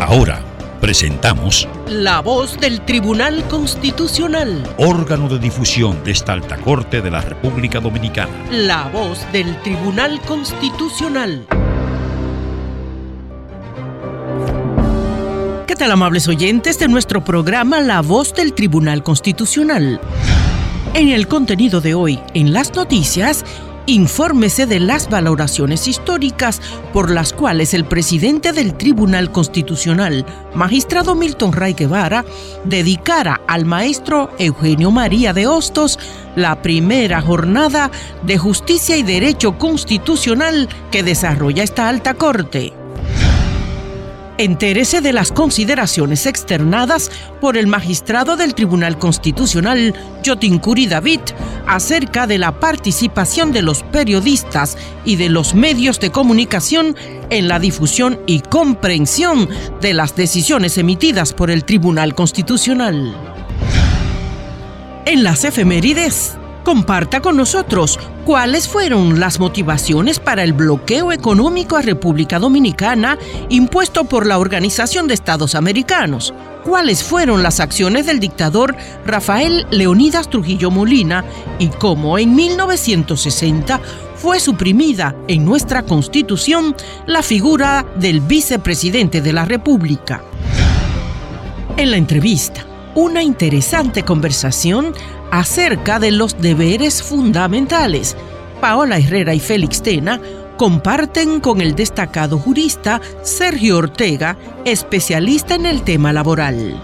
Ahora presentamos La voz del Tribunal Constitucional. órgano de difusión de esta alta corte de la República Dominicana. La voz del Tribunal Constitucional. ¿Qué tal amables oyentes de nuestro programa La voz del Tribunal Constitucional? En el contenido de hoy, en las noticias, infórmese de las valoraciones históricas por las cuales el presidente del Tribunal Constitucional, magistrado Milton Ray Guevara, dedicara al maestro Eugenio María de Hostos la primera jornada de justicia y derecho constitucional que desarrolla esta alta corte. Entérese de las consideraciones externadas por el magistrado del Tribunal Constitucional, Yotincuri David, acerca de la participación de los periodistas y de los medios de comunicación en la difusión y comprensión de las decisiones emitidas por el Tribunal Constitucional. En las efemérides, comparta con nosotros cuáles fueron las motivaciones para el bloqueo económico a República Dominicana impuesto por la Organización de Estados Americanos. ¿Cuáles fueron las acciones del dictador Rafael Leonidas Trujillo Molina y cómo en 1960 fue suprimida en nuestra Constitución la figura del vicepresidente de la República? En la entrevista, una interesante conversación acerca de los deberes fundamentales. Paola Herrera y Félix Tena comparten con el destacado jurista Sergio Ortega, especialista en el tema laboral.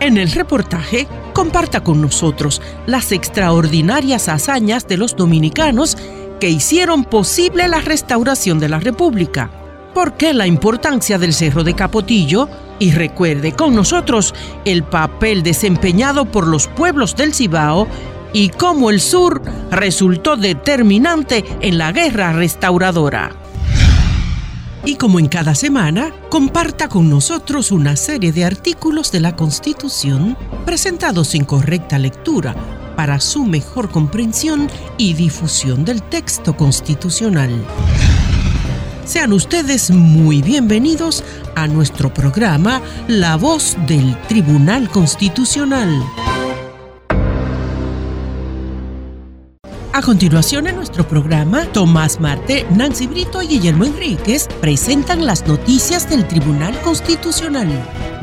En el reportaje, comparta con nosotros las extraordinarias hazañas de los dominicanos que hicieron posible la restauración de la República. ¿Por qué la importancia del Cerro de Capotillo? Y recuerde con nosotros el papel desempeñado por los pueblos del Cibao y cómo el sur resultó determinante en la guerra restauradora. Y como en cada semana, comparta con nosotros una serie de artículos de la Constitución presentados sin correcta lectura para su mejor comprensión y difusión del texto constitucional. Sean ustedes muy bienvenidos a nuestro programa La Voz del Tribunal Constitucional. A continuación en nuestro programa, Tomás Marte, Nancy Brito y Guillermo Enríquez presentan las noticias del Tribunal Constitucional.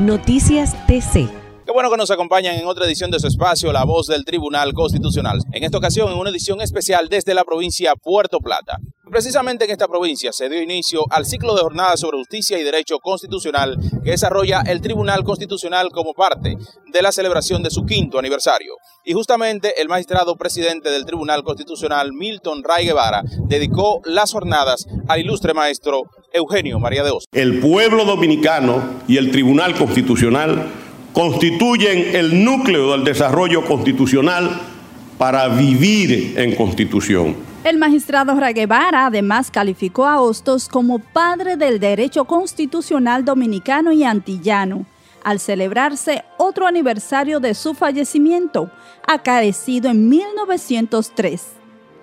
Noticias TC. Qué bueno que nos acompañan en otra edición de su espacio, La Voz del Tribunal Constitucional. En esta ocasión, en una edición especial desde la provincia Puerto Plata. Precisamente en esta provincia se dio inicio al ciclo de jornadas sobre justicia y derecho constitucional que desarrolla el Tribunal Constitucional como parte de la celebración de su quinto aniversario. Y justamente el magistrado presidente del Tribunal Constitucional, Milton Ray Guevara, dedicó las jornadas al ilustre maestro Eugenio María de Osos. El pueblo dominicano y el Tribunal Constitucional constituyen el núcleo del desarrollo constitucional para vivir en constitución. El magistrado Guevara además calificó a Hostos como padre del derecho constitucional dominicano y antillano, al celebrarse otro aniversario de su fallecimiento, acaecido en 1903.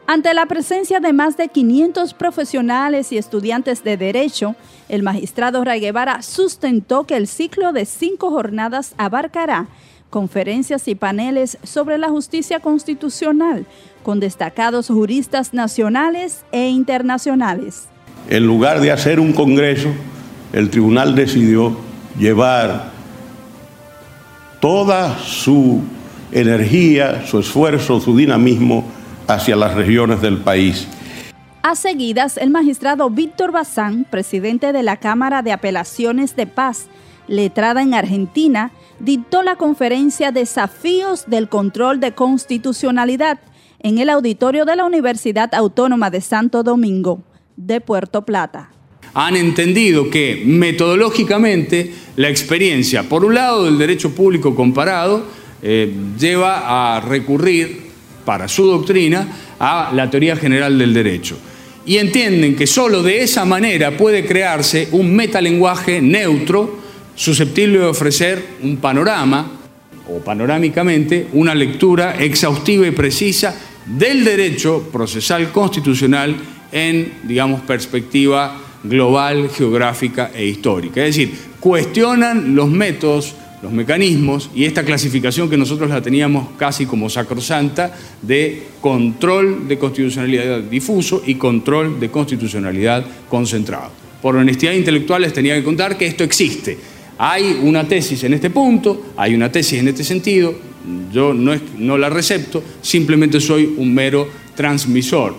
Ante la presencia de más de 500 profesionales y estudiantes de derecho, el magistrado Guevara sustentó que el ciclo de cinco jornadas abarcará conferencias y paneles sobre la justicia constitucional con destacados juristas nacionales e internacionales. En lugar de hacer un congreso, el tribunal decidió llevar toda su energía, su esfuerzo, su dinamismo hacia las regiones del país. A seguidas, el magistrado Víctor Bazán, presidente de la Cámara de Apelaciones de Paz, letrada en Argentina, dictó la conferencia Desafíos del Control de Constitucionalidad en el auditorio de la Universidad Autónoma de Santo Domingo, de Puerto Plata. han entendido que metodológicamente la experiencia, por un lado del derecho público comparado, eh, lleva a recurrir para su doctrina a la teoría general del derecho. Y entienden que solo de esa manera puede crearse un metalenguaje neutro susceptible de ofrecer un panorama o panorámicamente una lectura exhaustiva y precisa del derecho procesal constitucional en, digamos, perspectiva global, geográfica e histórica. Es decir, cuestionan los métodos, los mecanismos y esta clasificación que nosotros la teníamos casi como sacrosanta de control de constitucionalidad difuso y control de constitucionalidad concentrado. Por honestidad intelectual les tenía que contar que esto existe. Hay una tesis en este punto, hay una tesis en este sentido, yo no, la recepto, simplemente soy un mero transmisor.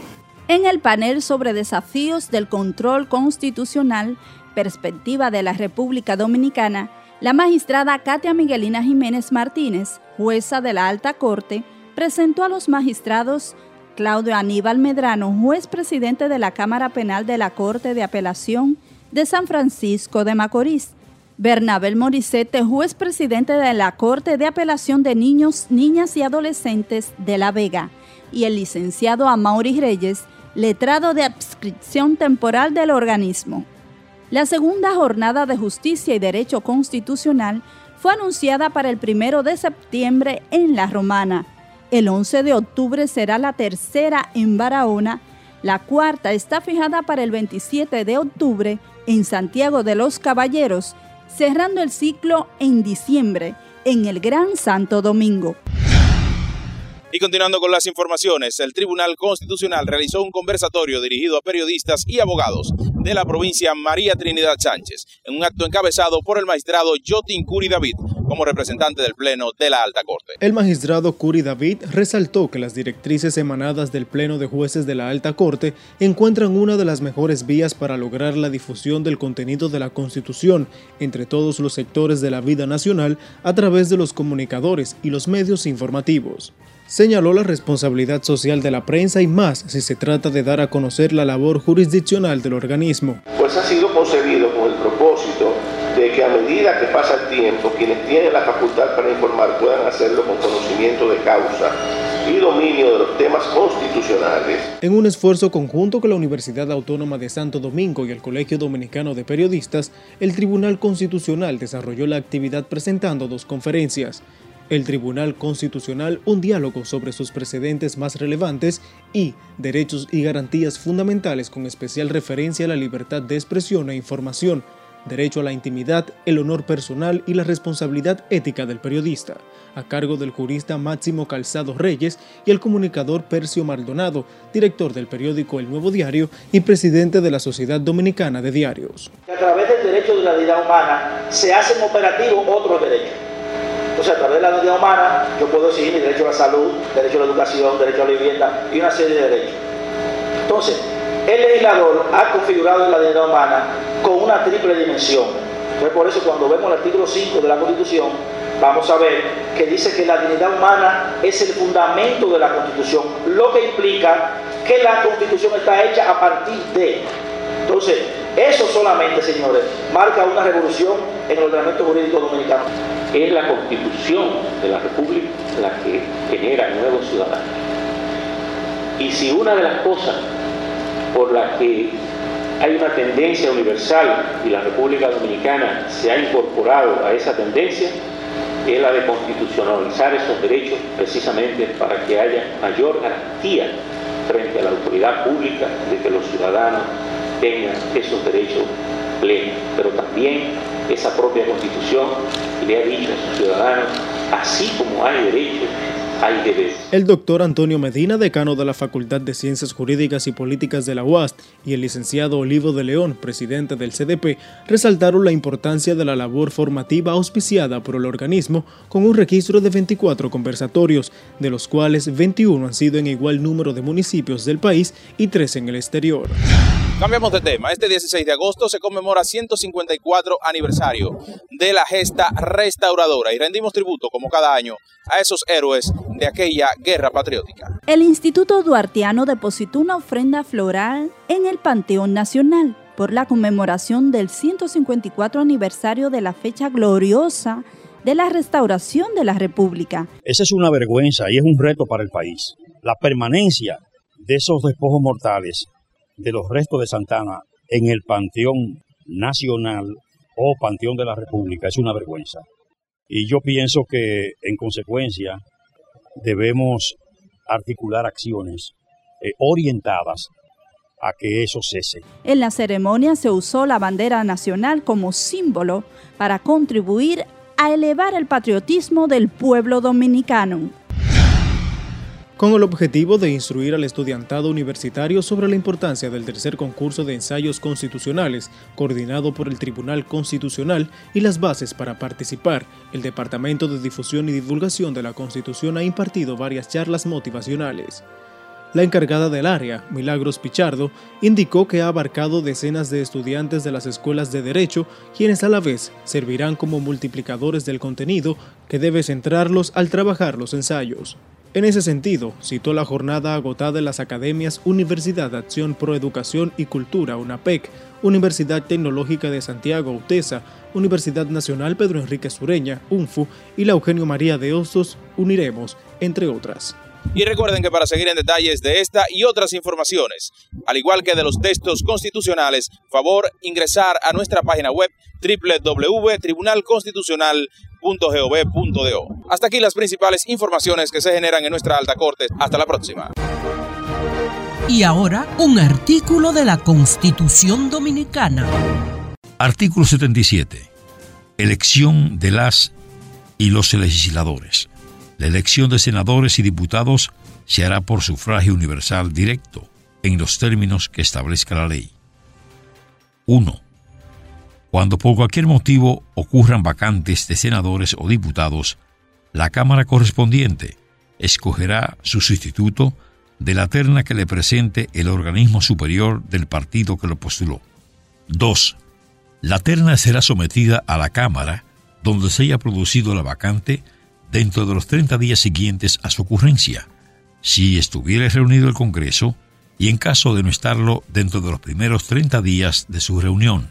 En el panel sobre desafíos del control constitucional, perspectiva de la República Dominicana, la magistrada Katia Miguelina Jiménez Martínez, jueza de la Alta Corte, presentó a los magistrados Claudio Aníbal Medrano, juez presidente de la Cámara Penal de la Corte de Apelación de San Francisco de Macorís, Bernabel Morissette, juez presidente de la Corte de Apelación de Niños, Niñas y Adolescentes de La Vega, y el licenciado Amaury Reyes, letrado de adscripción temporal del organismo. La segunda jornada de justicia y derecho constitucional fue anunciada para el primero de septiembre en La Romana. El 11 de octubre será la tercera en Barahona. La cuarta está fijada para el 27 de octubre en Santiago de los Caballeros, cerrando el ciclo en diciembre en el Gran Santo Domingo. Y continuando con las informaciones, el Tribunal Constitucional realizó un conversatorio dirigido a periodistas y abogados de la provincia María Trinidad Sánchez, en un acto encabezado por el magistrado Jotin Curi David como representante del Pleno de la Alta Corte. El magistrado Curi David resaltó que las directrices emanadas del Pleno de Jueces de la Alta Corte encuentran una de las mejores vías para lograr la difusión del contenido de la Constitución entre todos los sectores de la vida nacional a través de los comunicadores y los medios informativos. Señaló la responsabilidad social de la prensa y más si se trata de dar a conocer la labor jurisdiccional del organismo. Pues ha sido concebido con el propósito que a medida que pasa el tiempo, quienes tienen la facultad para informar puedan hacerlo con conocimiento de causa y dominio de los temas constitucionales. En un esfuerzo conjunto con la Universidad Autónoma de Santo Domingo y el Colegio Dominicano de Periodistas, el Tribunal Constitucional desarrolló la actividad presentando dos conferencias el Tribunal Constitucional un diálogo sobre sus precedentes más relevantes y derechos y garantías fundamentales con especial referencia a la libertad de expresión e información, derecho a la intimidad, el honor personal y la responsabilidad ética del periodista, a cargo del jurista Máximo Calzado Reyes y el comunicador Percio Maldonado, director del periódico El Nuevo Diario y presidente de la Sociedad Dominicana de Diarios. A través del derecho de la vida humana se hacen operativos otros derechos entonces, a través de la dignidad humana, yo puedo exigir mi derecho a la salud, derecho a la educación, derecho a la vivienda y una serie de derechos. Entonces, el legislador ha configurado la dignidad humana con una triple dimensión. Entonces, por eso, cuando vemos el artículo 5 de la Constitución, vamos a ver que dice que la dignidad humana es el fundamento de la Constitución, lo que implica que la Constitución está hecha a partir de. Entonces, eso solamente, señores, marca una revolución en el ordenamiento jurídico dominicano. Es la constitución de la República la que genera nuevos ciudadanos. Y si una de las cosas por las que hay una tendencia universal y la República Dominicana se ha incorporado a esa tendencia, es la de constitucionalizar esos derechos precisamente para que haya mayor garantía frente a la autoridad pública de que los ciudadanos tengan esos derechos plenos, pero también esa propia constitución le ha dicho a sus ciudadanos, así como hay derechos, el doctor Antonio Medina, decano de la Facultad de Ciencias Jurídicas y Políticas de la UAST, y el licenciado Olivo de León, presidente del CDP, resaltaron la importancia de la labor formativa auspiciada por el organismo con un registro de 24 conversatorios, de los cuales 21 han sido en igual número de municipios del país y 3 en el exterior. Cambiamos de tema. Este 16 de agosto se conmemora 154 aniversario de la gesta restauradora y rendimos tributo, como cada año, a esos héroes de aquella guerra patriótica. El Instituto Duartiano depositó una ofrenda floral en el Panteón Nacional por la conmemoración del 154 aniversario de la fecha gloriosa de la restauración de la República. Esa es una vergüenza y es un reto para el país. La permanencia de esos despojos mortales de los restos de Santana en el Panteón Nacional o Panteón de la República es una vergüenza. Y yo pienso que en consecuencia debemos articular acciones eh, orientadas a que eso cese. En la ceremonia se usó la bandera nacional como símbolo para contribuir a elevar el patriotismo del pueblo dominicano. Con el objetivo de instruir al estudiantado universitario sobre la importancia del tercer concurso de ensayos constitucionales, coordinado por el Tribunal Constitucional y las bases para participar, el Departamento de Difusión y Divulgación de la Constitución ha impartido varias charlas motivacionales. La encargada del área, Milagros Pichardo, indicó que ha abarcado decenas de estudiantes de las escuelas de Derecho, quienes a la vez servirán como multiplicadores del contenido que debe centrarlos al trabajar los ensayos. En ese sentido, citó la jornada agotada en las academias Universidad de Acción Pro Educación y Cultura, UNAPEC, Universidad Tecnológica de Santiago, UTESA, Universidad Nacional Pedro Enrique Sureña, UNFU y la Eugenio María de Hostos, Uniremos, entre otras. Y recuerden que para seguir en detalles de esta y otras informaciones, al igual que de los textos constitucionales, favor ingresar a nuestra página web www.tribunalconstitucional.gov.do. Hasta aquí las principales informaciones que se generan en nuestra alta corte. Hasta la próxima. Y ahora, un artículo de la Constitución Dominicana. Artículo 77. Elección de las y los legisladores. La elección de senadores y diputados se hará por sufragio universal directo, en los términos que establezca la ley. 1. Cuando por cualquier motivo ocurran vacantes de senadores o diputados, la Cámara correspondiente escogerá su sustituto de la terna que le presente el organismo superior del partido que lo postuló. 2. La terna será sometida a la Cámara donde se haya producido la vacante dentro de los 30 días siguientes a su ocurrencia, si estuviera reunido el Congreso y en caso de no estarlo dentro de los primeros 30 días de su reunión.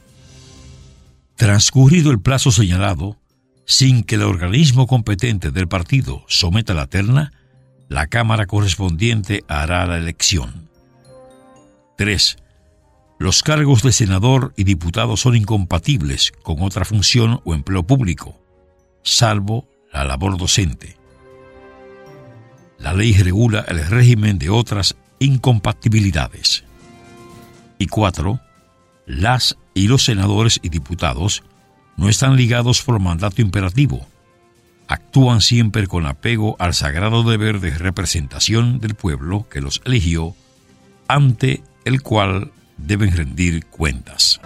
Transcurrido el plazo señalado, sin que el organismo competente del partido someta la terna, la Cámara correspondiente hará la elección. 3. Los cargos de senador y diputado son incompatibles con otra función o empleo público, salvo la labor docente. La ley regula el régimen de otras incompatibilidades. Y cuatro, las y los senadores y diputados no están ligados por mandato imperativo. Actúan siempre con apego al sagrado deber de representación del pueblo que los eligió, ante el cual deben rendir cuentas.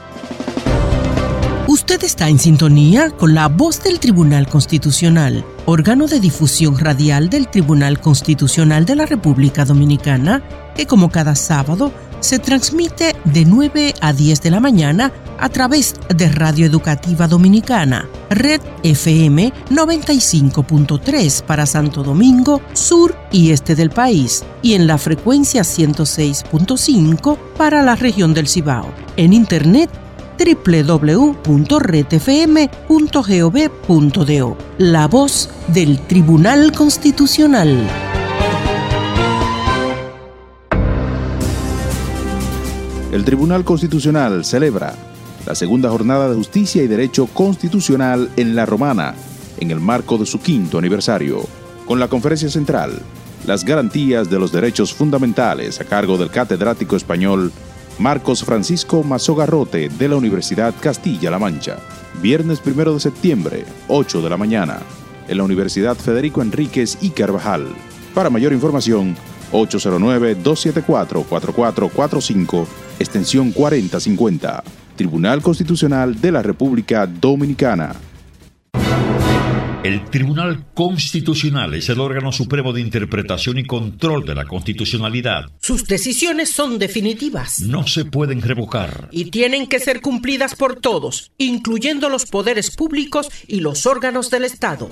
Usted está en sintonía con la voz del Tribunal Constitucional, órgano de difusión radial del Tribunal Constitucional de la República Dominicana, que como cada sábado se transmite de 9 a 10 de la mañana a través de Radio Educativa Dominicana, Red FM 95.3 para Santo Domingo, sur y este del país, y en la frecuencia 106.5 para la región del Cibao. En Internet www.retfm.gov.do. La voz del Tribunal Constitucional. El Tribunal Constitucional celebra la segunda jornada de justicia y derecho constitucional en La Romana, en el marco de su quinto aniversario, con la conferencia central, las garantías de los derechos fundamentales a cargo del catedrático español Marcos Francisco Mazogarrote de la Universidad Castilla-La Mancha. Viernes 1 de septiembre, 8 de la mañana, en la Universidad Federico Enríquez y Carvajal. Para mayor información, 809-274-4445, extensión 4050. Tribunal Constitucional de la República Dominicana. El Tribunal Constitucional es el órgano supremo de interpretación y control de la constitucionalidad. Sus decisiones son definitivas. No se pueden revocar. Y tienen que ser cumplidas por todos, incluyendo los poderes públicos y los órganos del Estado.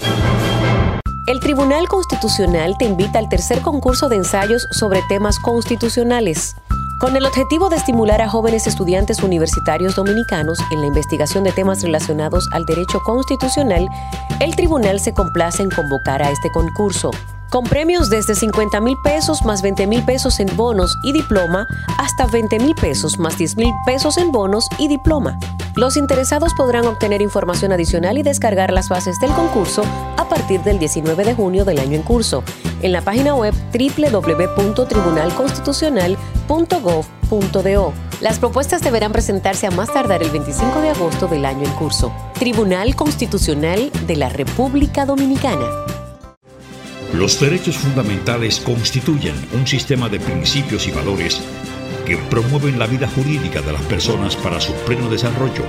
El Tribunal Constitucional te invita al tercer concurso de ensayos sobre temas constitucionales Con el objetivo de estimular a jóvenes estudiantes universitarios dominicanos en la investigación de temas relacionados al derecho constitucional, el tribunal se complace en convocar a este concurso con premios desde 50 mil pesos más 20 mil pesos en bonos y diploma hasta 20 mil pesos más 10 mil pesos en bonos y diploma. Los interesados podrán obtener información adicional y descargar las bases del concurso a partir del 19 de junio del año en curso en la página web www.tribunalconstitucional.gov.do. Las propuestas deberán presentarse a más tardar el 25 de agosto del año en curso. Tribunal Constitucional de la República Dominicana. Los derechos fundamentales constituyen un sistema de principios y valores que promueven la vida jurídica de las personas para su pleno desarrollo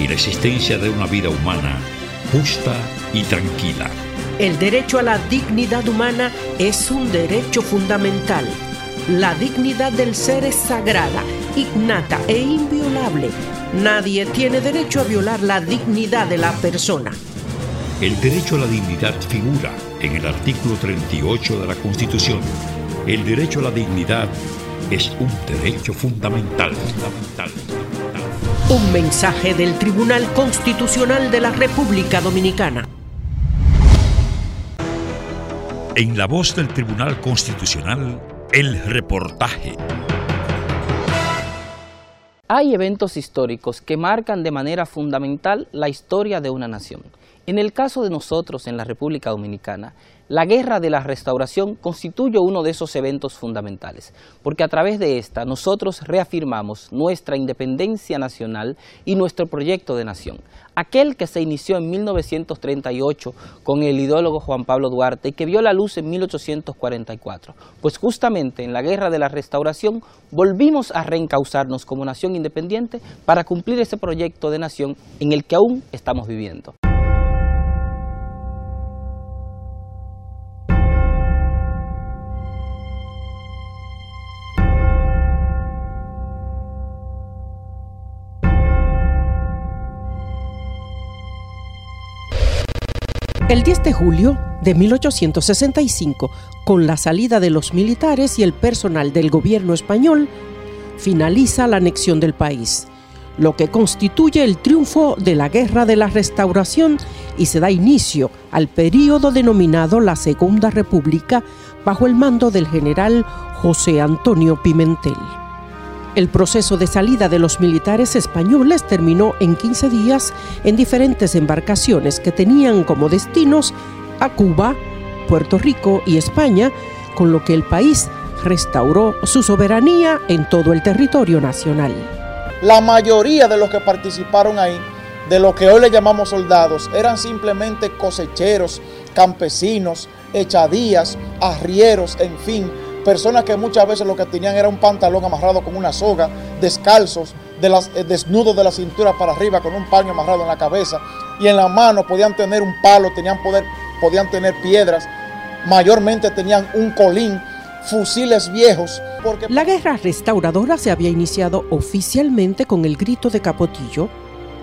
y la existencia de una vida humana justa y tranquila. El derecho a la dignidad humana es un derecho fundamental. La dignidad del ser es sagrada, innata e inviolable. Nadie tiene derecho a violar la dignidad de la persona. El derecho a la dignidad figura en el artículo 38 de la Constitución. El derecho a la dignidad es un derecho fundamental. fundamental. Un mensaje del Tribunal Constitucional de la República Dominicana. En la voz del Tribunal Constitucional, el reportaje. Hay eventos históricos que marcan de manera fundamental la historia de una nación. En el caso de nosotros en la República Dominicana, la Guerra de la Restauración constituye uno de esos eventos fundamentales, porque a través de esta nosotros reafirmamos nuestra independencia nacional y nuestro proyecto de nación, aquel que se inició en 1938 con el ideólogo Juan Pablo Duarte y que vio la luz en 1844, pues justamente en la Guerra de la Restauración volvimos a reencauzarnos como nación independiente para cumplir ese proyecto de nación en el que aún estamos viviendo. El 10 de julio de 1865, con la salida de los militares y el personal del gobierno español, finaliza la anexión del país, lo que constituye el triunfo de la Guerra de la Restauración y se da inicio al período denominado la Segunda República bajo el mando del general José Antonio Pimentel. El proceso de salida de los militares españoles terminó en 15 días en diferentes embarcaciones que tenían como destinos a Cuba, Puerto Rico y España, con lo que el país restauró su soberanía en todo el territorio nacional. La mayoría de los que participaron ahí, de lo que hoy le llamamos soldados, eran simplemente cosecheros, campesinos, echadías, arrieros, en fin, personas que muchas veces lo que tenían era un pantalón amarrado con una soga, descalzos, eh, desnudos de la cintura para arriba con un paño amarrado en la cabeza y en la mano podían tener un palo, tenían poder, podían tener piedras, mayormente tenían un colín, fusiles viejos. Porque... La guerra restauradora se había iniciado oficialmente con el grito de Capotillo,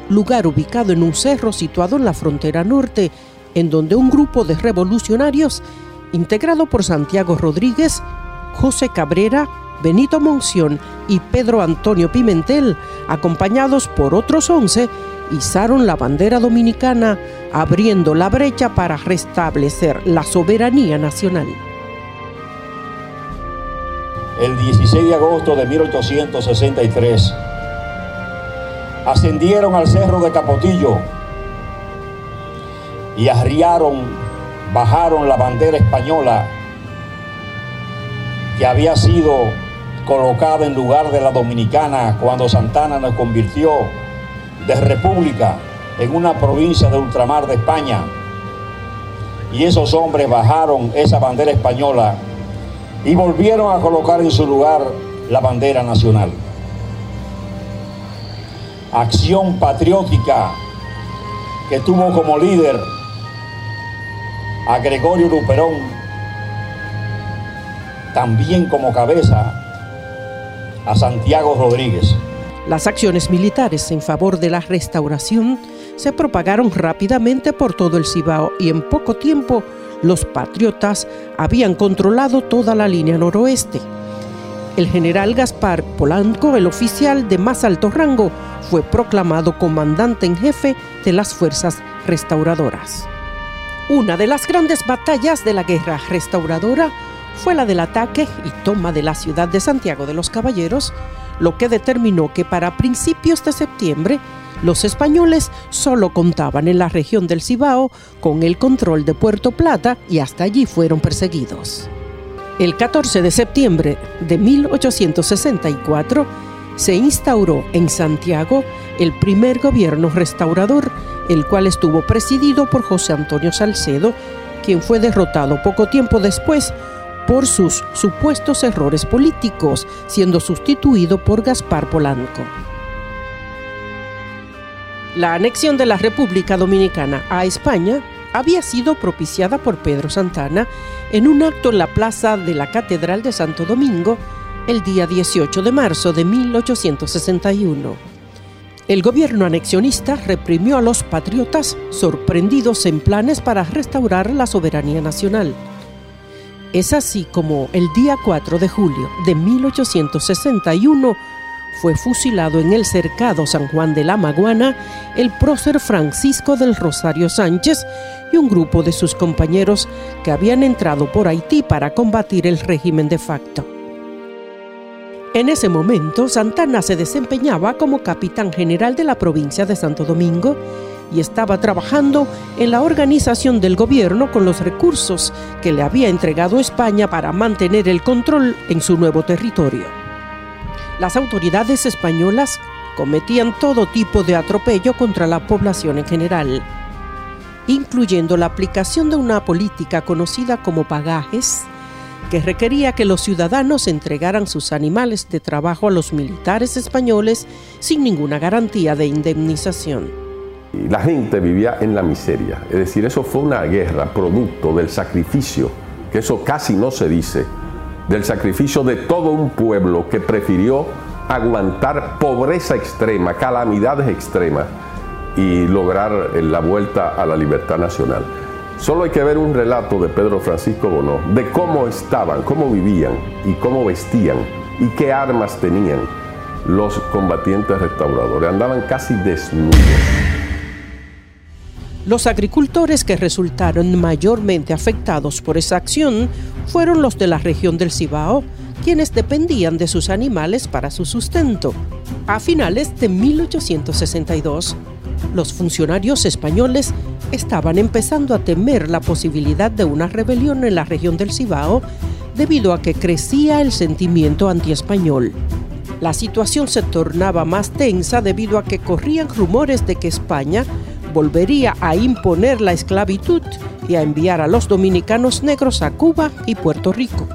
lugar ubicado en un cerro situado en la frontera norte, en donde un grupo de revolucionarios, integrado por Santiago Rodríguez, José Cabrera, Benito Monción y Pedro Antonio Pimentel, acompañados por otros once, izaron la bandera dominicana, abriendo la brecha para restablecer la soberanía nacional. El 16 de agosto de 1863, ascendieron al cerro de Capotillo y arriaron, bajaron la bandera española que había sido colocada en lugar de la dominicana cuando Santana nos convirtió de república en una provincia de ultramar de España. Y esos hombres bajaron esa bandera española y volvieron a colocar en su lugar la bandera nacional. Acción patriótica que tuvo como líder a Gregorio Luperón también como cabeza a Santiago Rodríguez. Las acciones militares en favor de la restauración se propagaron rápidamente por todo el Cibao y en poco tiempo los patriotas habían controlado toda la línea noroeste. el general Gaspar Polanco, el oficial de más alto rango, fue proclamado comandante en jefe de las fuerzas restauradoras. Una de las grandes batallas de la guerra restauradora fue la del ataque y toma de la ciudad de Santiago de los Caballeros, lo que determinó que para principios de septiembre los españoles solo contaban en la región del Cibao con el control de Puerto Plata y hasta allí fueron perseguidos. El 14 de septiembre de 1864 se instauró en Santiago el primer gobierno restaurador, el cual estuvo presidido por José Antonio Salcedo, quien fue derrotado poco tiempo después por sus supuestos errores políticos, siendo sustituido por Gaspar Polanco. La anexión de la República Dominicana a España había sido propiciada por Pedro Santana en un acto en la plaza de la Catedral de Santo Domingo el día 18 de marzo de 1861. El gobierno anexionista reprimió a los patriotas sorprendidos en planes para restaurar la soberanía nacional. Es así como el día 4 de julio de 1861 fue fusilado en el cercado San Juan de la Maguana el prócer Francisco del Rosario Sánchez y un grupo de sus compañeros que habían entrado por Haití para combatir el régimen de facto. En ese momento, Santana se desempeñaba como capitán general de la provincia de Santo Domingo y estaba trabajando en la organización del gobierno con los recursos que le había entregado España para mantener el control en su nuevo territorio. Las autoridades españolas cometían todo tipo de atropello contra la población en general, incluyendo la aplicación de una política conocida como pagajes, que requería que los ciudadanos entregaran sus animales de trabajo a los militares españoles sin ninguna garantía de indemnización. La gente vivía en la miseria, es decir, eso fue una guerra producto del sacrificio, que eso casi no se dice, del sacrificio de todo un pueblo que prefirió aguantar pobreza extrema, calamidades extremas y lograr la vuelta a la libertad nacional. Solo hay que ver un relato de Pedro Francisco Bonó de cómo estaban, cómo vivían y cómo vestían y qué armas tenían los combatientes restauradores. Andaban casi desnudos. Los agricultores que resultaron mayormente afectados por esa acción fueron los de la región del Cibao, quienes dependían de sus animales para su sustento. A finales de 1862, los funcionarios españoles estaban empezando a temer la posibilidad de una rebelión en la región del Cibao debido a que crecía el sentimiento antiespañol. La situación se tornaba más tensa debido a que corrían rumores de que España volvería a imponer la esclavitud y a enviar a los dominicanos negros a Cuba y Puerto Rico.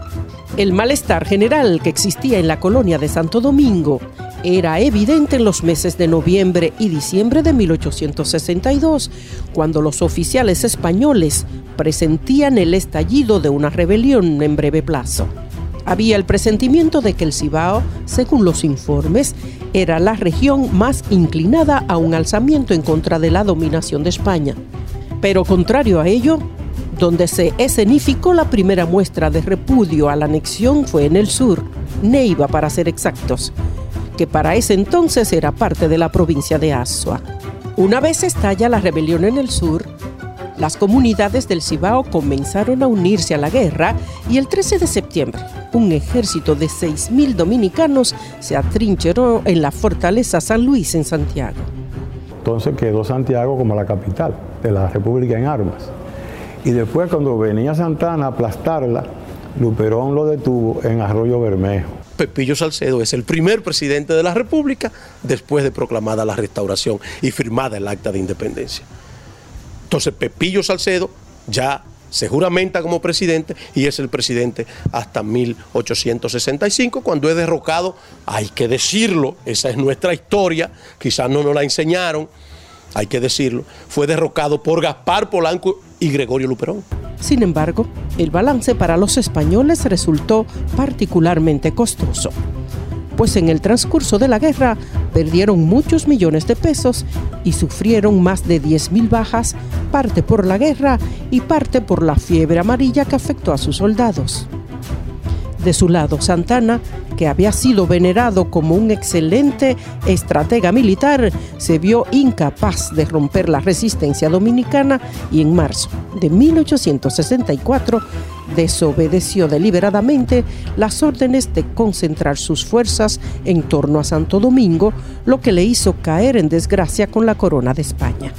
El malestar general que existía en la colonia de Santo Domingo era evidente en los meses de noviembre y diciembre de 1862, cuando los oficiales españoles presentían el estallido de una rebelión en breve plazo. Había el presentimiento de que el Cibao, según los informes, era la región más inclinada a un alzamiento en contra de la dominación de España. Pero contrario a ello, donde se escenificó la primera muestra de repudio a la anexión fue en el sur, Neiva para ser exactos, que para ese entonces era parte de la provincia de Asua. Una vez estalla la rebelión en el sur, las comunidades del Cibao comenzaron a unirse a la guerra y el 13 de septiembre un ejército de 6.000 dominicanos se atrincheró en la fortaleza San Luis en Santiago. Entonces quedó Santiago como la capital de la República en armas. Y después cuando venía Santana a aplastarla, Luperón lo detuvo en Arroyo Bermejo. Pepillo Salcedo es el primer presidente de la República después de proclamada la restauración y firmada el acta de independencia. Entonces Pepillo Salcedo ya se juramenta como presidente y es el presidente hasta 1865, cuando es derrocado, hay que decirlo, esa es nuestra historia, quizás no nos la enseñaron, hay que decirlo, fue derrocado por Gaspar Polanco y Gregorio Luperón. Sin embargo, el balance para los españoles resultó particularmente costoso pues en el transcurso de la guerra perdieron muchos millones de pesos y sufrieron más de 10.000 bajas, parte por la guerra y parte por la fiebre amarilla que afectó a sus soldados. De su lado, Santana, que había sido venerado como un excelente estratega militar, se vio incapaz de romper la resistencia dominicana y en marzo de 1864 desobedeció deliberadamente las órdenes de concentrar sus fuerzas en torno a Santo Domingo, lo que le hizo caer en desgracia con la corona de España.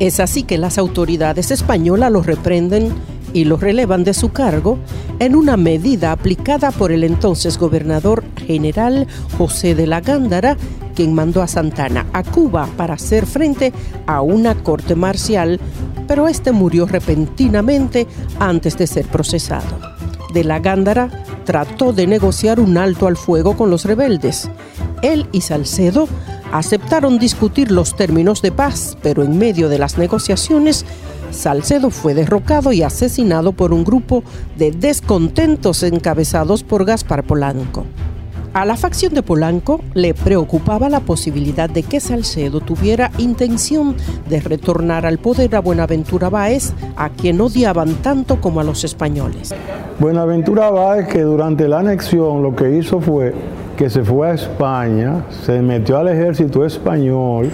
Es así que las autoridades españolas lo reprenden y lo relevan de su cargo en una medida aplicada por el entonces gobernador general José de la Gándara, quien mandó a Santana a Cuba para hacer frente a una corte marcial, pero este murió repentinamente antes de ser procesado. De la Gándara trató de negociar un alto al fuego con los rebeldes. Él y Salcedo aceptaron discutir los términos de paz, pero en medio de las negociaciones Salcedo fue derrocado y asesinado por un grupo de descontentos encabezados por Gaspar Polanco. A la facción de Polanco le preocupaba la posibilidad de que Salcedo tuviera intención de retornar al poder a Buenaventura Báez, a quien odiaban tanto como a los españoles. Buenaventura Báez, que durante la anexión lo que hizo fue que se fue a España, se metió al ejército español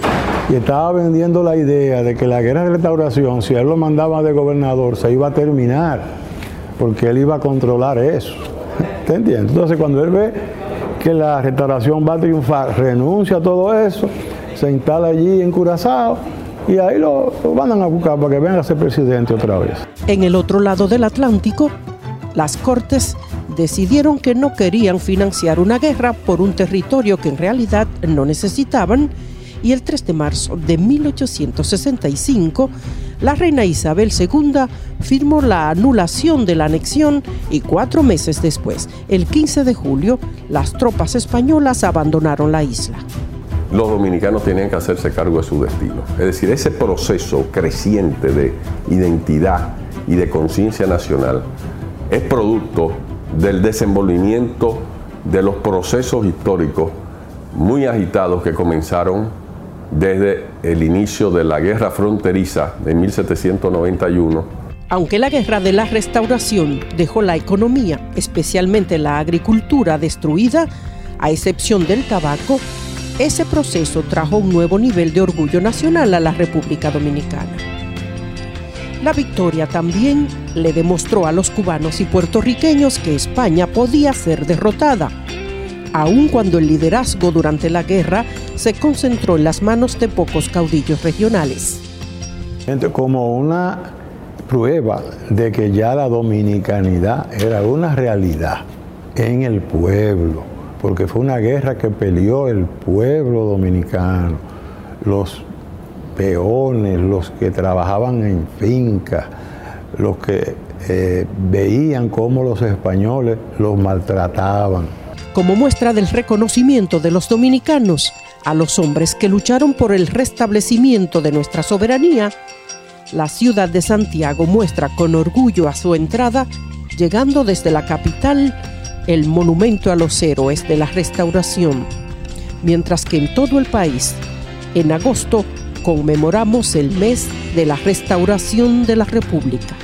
y estaba vendiendo la idea de que la guerra de restauración, si él lo mandaba de gobernador, se iba a terminar, porque él iba a controlar eso. ¿Te entiendes? Entonces cuando él ve que la restauración va a triunfar, renuncia a todo eso, se instala allí en Curazao y ahí lo, lo mandan a buscar para que venga a ser presidente otra vez. En el otro lado del Atlántico, las Cortes decidieron que no querían financiar una guerra por un territorio que en realidad no necesitaban y el 3 de marzo de 1865 la reina Isabel II firmó la anulación de la anexión y cuatro meses después, el 15 de julio, las tropas españolas abandonaron la isla. Los dominicanos tenían que hacerse cargo de su destino. Es decir, ese proceso creciente de identidad y de conciencia nacional es producto del desenvolvimiento de los procesos históricos muy agitados que comenzaron desde el inicio de la guerra fronteriza de 1791. Aunque la guerra de la restauración dejó la economía, especialmente la agricultura, destruida, a excepción del tabaco, ese proceso trajo un nuevo nivel de orgullo nacional a la República Dominicana. La victoria también le demostró a los cubanos y puertorriqueños que España podía ser derrotada, aun cuando el liderazgo durante la guerra se concentró en las manos de pocos caudillos regionales. Como una prueba de que ya la dominicanidad era una realidad en el pueblo, porque fue una guerra que peleó el pueblo dominicano, los peones, los que trabajaban en fincas, los que eh, veían cómo los españoles los maltrataban. Como muestra del reconocimiento de los dominicanos a los hombres que lucharon por el restablecimiento de nuestra soberanía, la ciudad de Santiago muestra con orgullo a su entrada, llegando desde la capital, el monumento a los héroes de la restauración, mientras que en todo el país, en agosto, conmemoramos el mes de la restauración de la República.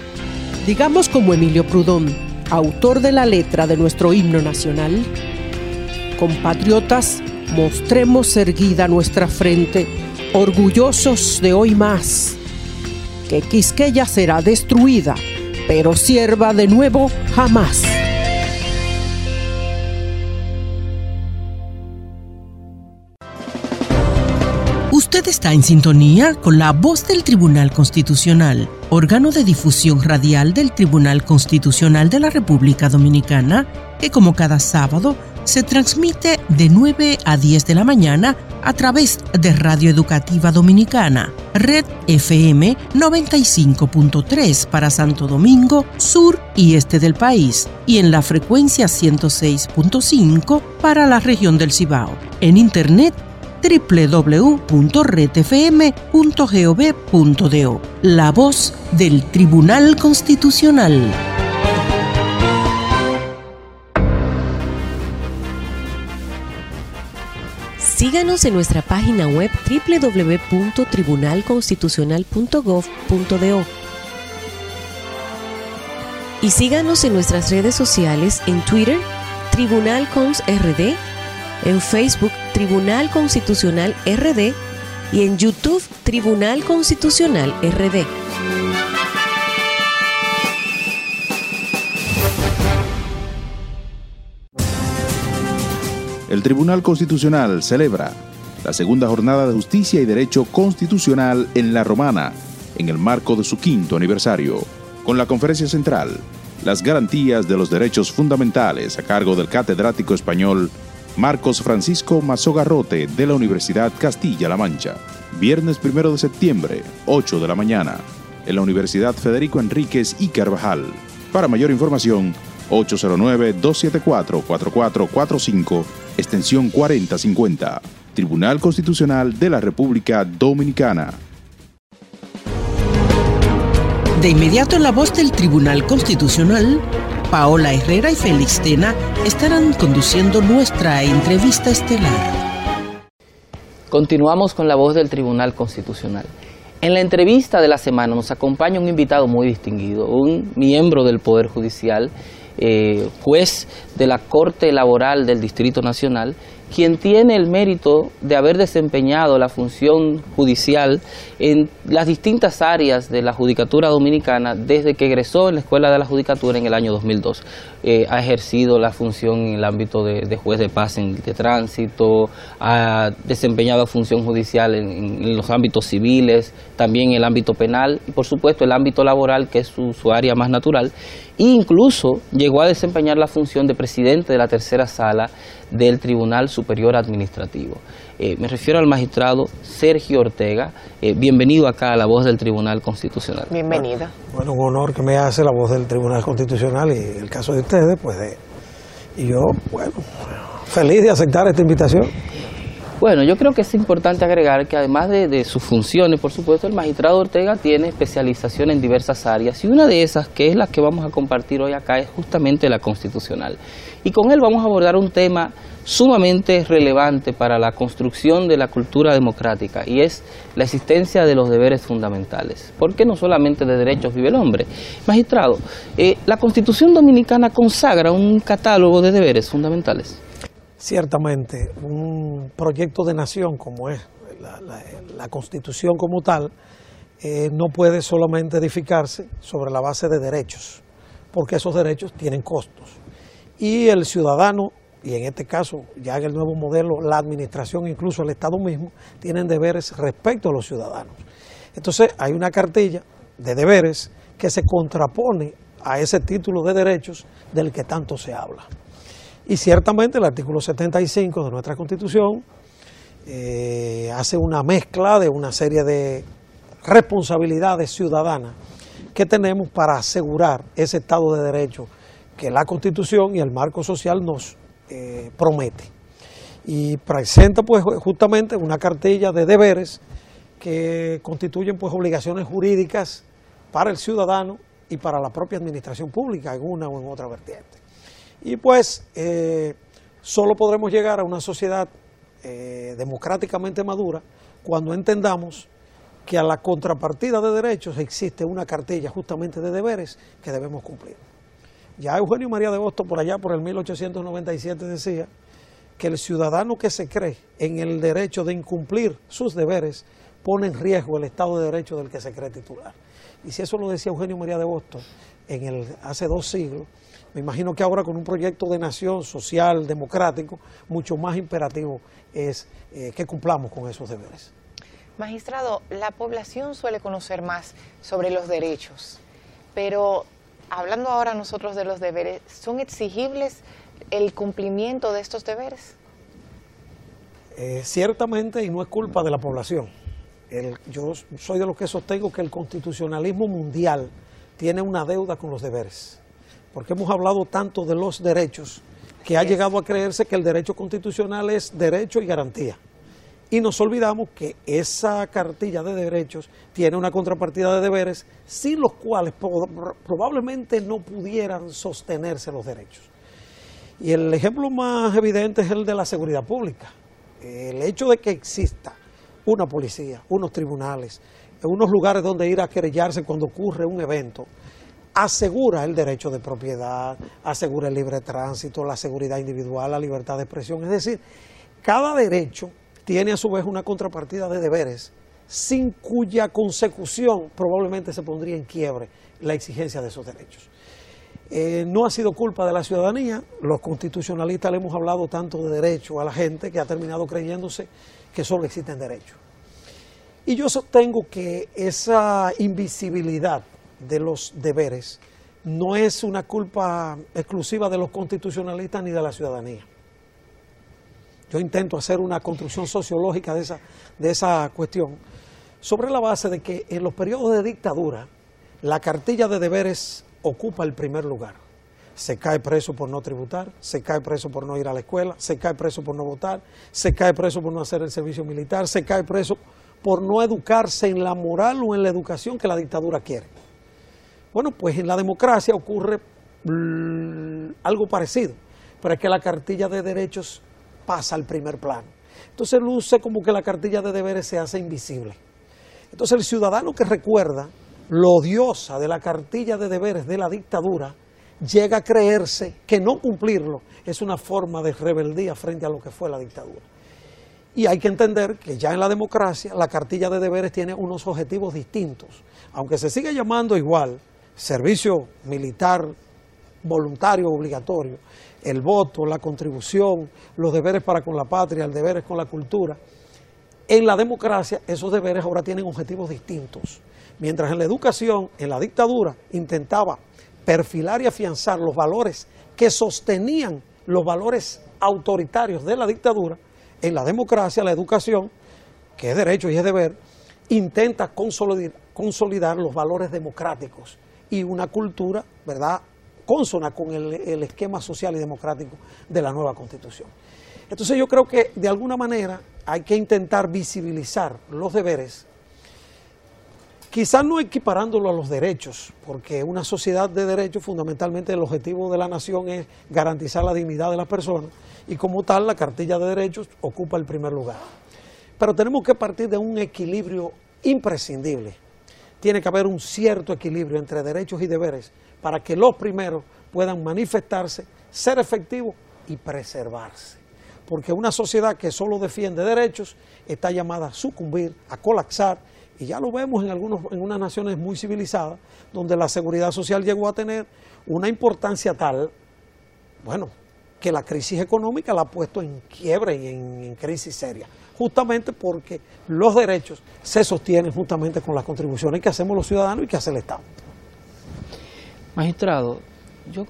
Digamos como Emilio Prudón, autor de la letra de nuestro himno nacional, compatriotas, mostremos erguida nuestra frente, orgullosos de hoy más, que Quisqueya será destruida, pero sierva de nuevo jamás. Está en sintonía con la voz del Tribunal Constitucional, órgano de difusión radial del Tribunal Constitucional de la República Dominicana, que como cada sábado se transmite de 9 a 10 de la mañana a través de Radio Educativa Dominicana, Red FM 95.3 para Santo Domingo, sur y este del país, y en la frecuencia 106.5 para la región del Cibao. En Internet www.redfm.gov.do. La voz del Tribunal Constitucional. Síganos en nuestra página web www.tribunalconstitucional.gov.do y síganos en nuestras redes sociales en Twitter, Tribunal Cons RD, en Facebook Tribunal Constitucional RD y en YouTube Tribunal Constitucional RD. El Tribunal Constitucional celebra la segunda jornada de justicia y derecho constitucional en La Romana, en el marco de su quinto aniversario, con la conferencia central, las garantías de los derechos fundamentales a cargo del catedrático español Marcos Francisco Mazogarrote de la Universidad Castilla-La Mancha. Viernes 1 de septiembre, 8 de la mañana, en la Universidad Federico Enríquez y Carvajal. Para mayor información, 809-274-4445, extensión 4050. Tribunal Constitucional de la República Dominicana. De inmediato en la voz del Tribunal Constitucional, Paola Herrera y Félix Tena estarán conduciendo nuestra entrevista estelar. Continuamos con la voz del Tribunal Constitucional. En la entrevista de la semana nos acompaña un invitado muy distinguido, un miembro del Poder Judicial, eh, juez de la Corte Laboral del Distrito Nacional quien tiene el mérito de haber desempeñado la función judicial en las distintas áreas de la Judicatura Dominicana desde que egresó en la Escuela de la Judicatura en el año 2002. Eh, ha ejercido la función en el ámbito de, juez de paz en, de tránsito, ha desempeñado función judicial en, los ámbitos civiles, también en el ámbito penal y por supuesto el ámbito laboral que es su, su área más natural e incluso llegó a desempeñar la función de presidente de la tercera sala del Tribunal Superior Administrativo. Eh, me refiero al magistrado Sergio Ortega. Eh, bienvenido acá a la voz del Tribunal Constitucional. Bienvenida. Bueno, un honor que me hace la voz del Tribunal Constitucional y el caso de ustedes, pues de, y yo, bueno, feliz de aceptar esta invitación. Bueno, yo creo que es importante agregar que además de, sus funciones, por supuesto, el magistrado Ortega tiene especialización en diversas áreas y una de esas, que es la que vamos a compartir hoy acá, es justamente la constitucional. Y con él vamos a abordar un tema sumamente relevante para la construcción de la cultura democrática y es la existencia de los deberes fundamentales. Porque no solamente de derechos vive el hombre. Magistrado, eh, la Constitución Dominicana consagra un catálogo de deberes fundamentales ciertamente un proyecto de nación como es la, constitución como tal, eh, no puede solamente edificarse sobre la base de derechos, porque esos derechos tienen costos. Y el ciudadano, y en este caso ya en el nuevo modelo, la administración, incluso el Estado mismo, tienen deberes respecto a los ciudadanos. Entonces hay una cartilla de deberes que se contrapone a ese título de derechos del que tanto se habla. Y ciertamente el artículo 75 de nuestra Constitución eh, hace una mezcla de una serie de responsabilidades ciudadanas que tenemos para asegurar ese Estado de Derecho que la Constitución y el marco social nos eh, promete. Y presenta pues justamente una cartilla de deberes que constituyen pues obligaciones jurídicas para el ciudadano y para la propia administración pública en una o en otra vertiente. Y pues eh, solo podremos llegar a una sociedad eh, democráticamente madura cuando entendamos que a la contrapartida de derechos existe una cartilla justamente de deberes que debemos cumplir. Ya Eugenio María de Boston por allá por el 1897 decía que el ciudadano que se cree en el derecho de incumplir sus deberes pone en riesgo el Estado de Derecho del que se cree titular. Y si eso lo decía Eugenio María de Boston en el, hace dos siglos, me imagino que ahora con un proyecto de nación social, democrático, mucho más imperativo es eh, que cumplamos con esos deberes. Magistrado, la población suele conocer más sobre los derechos, pero hablando ahora nosotros de los deberes, ¿son exigibles el cumplimiento de estos deberes? Eh, ciertamente, y no es culpa de la población. yo soy de los que sostengo que el constitucionalismo mundial tiene una deuda con los deberes porque hemos hablado tanto de los derechos que ha llegado a creerse que el derecho constitucional es derecho y garantía. Y nos olvidamos que esa cartilla de derechos tiene una contrapartida de deberes sin los cuales probablemente no pudieran sostenerse los derechos. Y el ejemplo más evidente es el de la seguridad pública. El hecho de que exista una policía, unos tribunales, unos lugares donde ir a querellarse cuando ocurre un evento, asegura el derecho de propiedad, asegura el libre tránsito, la seguridad individual, la libertad de expresión. Es decir, cada derecho tiene a su vez una contrapartida de deberes sin cuya consecución probablemente se pondría en quiebre la exigencia de esos derechos. Eh, no ha sido culpa de la ciudadanía, los constitucionalistas le hemos hablado tanto de derecho a la gente que ha terminado creyéndose que solo existen derechos. Y yo sostengo que esa invisibilidad de los deberes no es una culpa exclusiva de los constitucionalistas ni de la ciudadanía. Yo intento hacer una construcción sociológica de esa, de esa cuestión sobre la base de que en los periodos de dictadura la cartilla de deberes ocupa el primer lugar. Se cae preso por no tributar, se cae preso por no ir a la escuela, se cae preso por no votar, se cae preso por no hacer el servicio militar, se cae preso por no educarse en la moral o en la educación que la dictadura quiere. Bueno, pues en la democracia ocurre mm, algo parecido, pero es que la cartilla de derechos pasa al primer plano. Entonces luce como que la cartilla de deberes se hace invisible. Entonces el ciudadano que recuerda lo odiosa de la cartilla de deberes de la dictadura llega a creerse que no cumplirlo es una forma de rebeldía frente a lo que fue la dictadura. Y hay que entender que ya en la democracia la cartilla de deberes tiene unos objetivos distintos. Aunque se siga llamando igual servicio militar voluntario obligatorio, el voto, la contribución, los deberes para con la patria, el deberes con la cultura, en la democracia esos deberes ahora tienen objetivos distintos. Mientras en la educación, en la dictadura, intentaba perfilar y afianzar los valores que sostenían los valores autoritarios de la dictadura, en la democracia la educación, que es derecho y es deber, intenta consolidar, los valores democráticos y una cultura, ¿verdad?, consona con el esquema social y democrático de la nueva constitución. Entonces yo creo que de alguna manera hay que intentar visibilizar los deberes, quizás no equiparándolo a los derechos, porque una sociedad de derechos fundamentalmente el objetivo de la nación es garantizar la dignidad de las personas y como tal la cartilla de derechos ocupa el primer lugar. Pero tenemos que partir de un equilibrio imprescindible. Tiene que haber un cierto equilibrio entre derechos y deberes para que los primeros puedan manifestarse, ser efectivos y preservarse porque una sociedad que solo defiende derechos está llamada a sucumbir, a colapsar, y ya lo vemos en, algunos, en unas naciones muy civilizadas, donde la seguridad social llegó a tener una importancia tal, bueno, que la crisis económica la ha puesto en quiebre y en, en crisis seria, justamente porque los derechos se sostienen justamente con las contribuciones que hacemos los ciudadanos y que hace el Estado. Magistrado, yo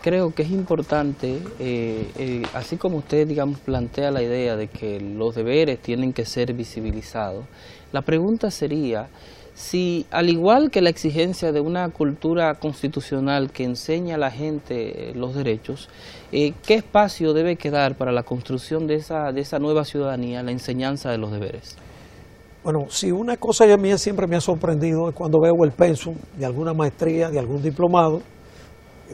creo que es importante, eh, eh, así como usted, digamos, plantea la idea de que los deberes tienen que ser visibilizados, la pregunta sería si, al igual que la exigencia de una cultura constitucional que enseña a la gente los derechos, eh, ¿qué espacio debe quedar para la construcción de esa, de esa nueva ciudadanía, la enseñanza de los deberes? Bueno, si una cosa ya mí siempre me ha sorprendido es cuando veo el pensum de alguna maestría, de algún diplomado,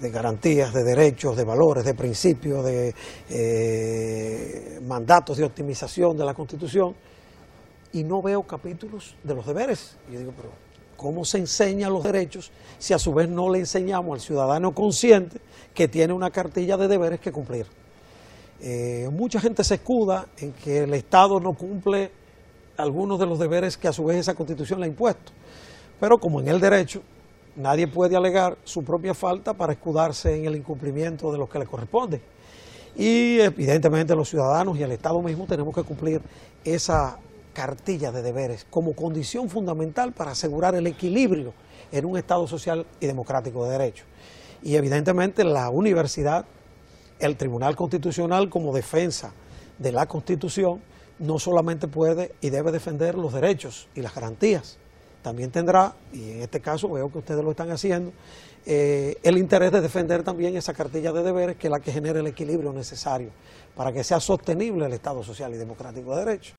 de garantías, de derechos, de valores, de principios, de eh, mandatos de optimización de la Constitución, y no veo capítulos de los deberes. Y yo digo, pero ¿cómo se enseñan los derechos si a su vez no le enseñamos al ciudadano consciente que tiene una cartilla de deberes que cumplir? Eh, mucha gente se escuda en que el Estado no cumple algunos de los deberes que a su vez esa Constitución le ha impuesto. Pero como en el derecho Nadie puede alegar su propia falta para escudarse en el incumplimiento de lo que le corresponde. Y evidentemente los ciudadanos y el Estado mismo tenemos que cumplir esa cartilla de deberes como condición fundamental para asegurar el equilibrio en un Estado social y democrático de derecho. Y evidentemente la universidad, el Tribunal Constitucional como defensa de la Constitución, no solamente puede y debe defender los derechos y las garantías, también tendrá, y en este caso veo que ustedes lo están haciendo, eh, el interés de defender también esa cartilla de deberes que es la que genere el equilibrio necesario para que sea sostenible el Estado social y democrático de derecho.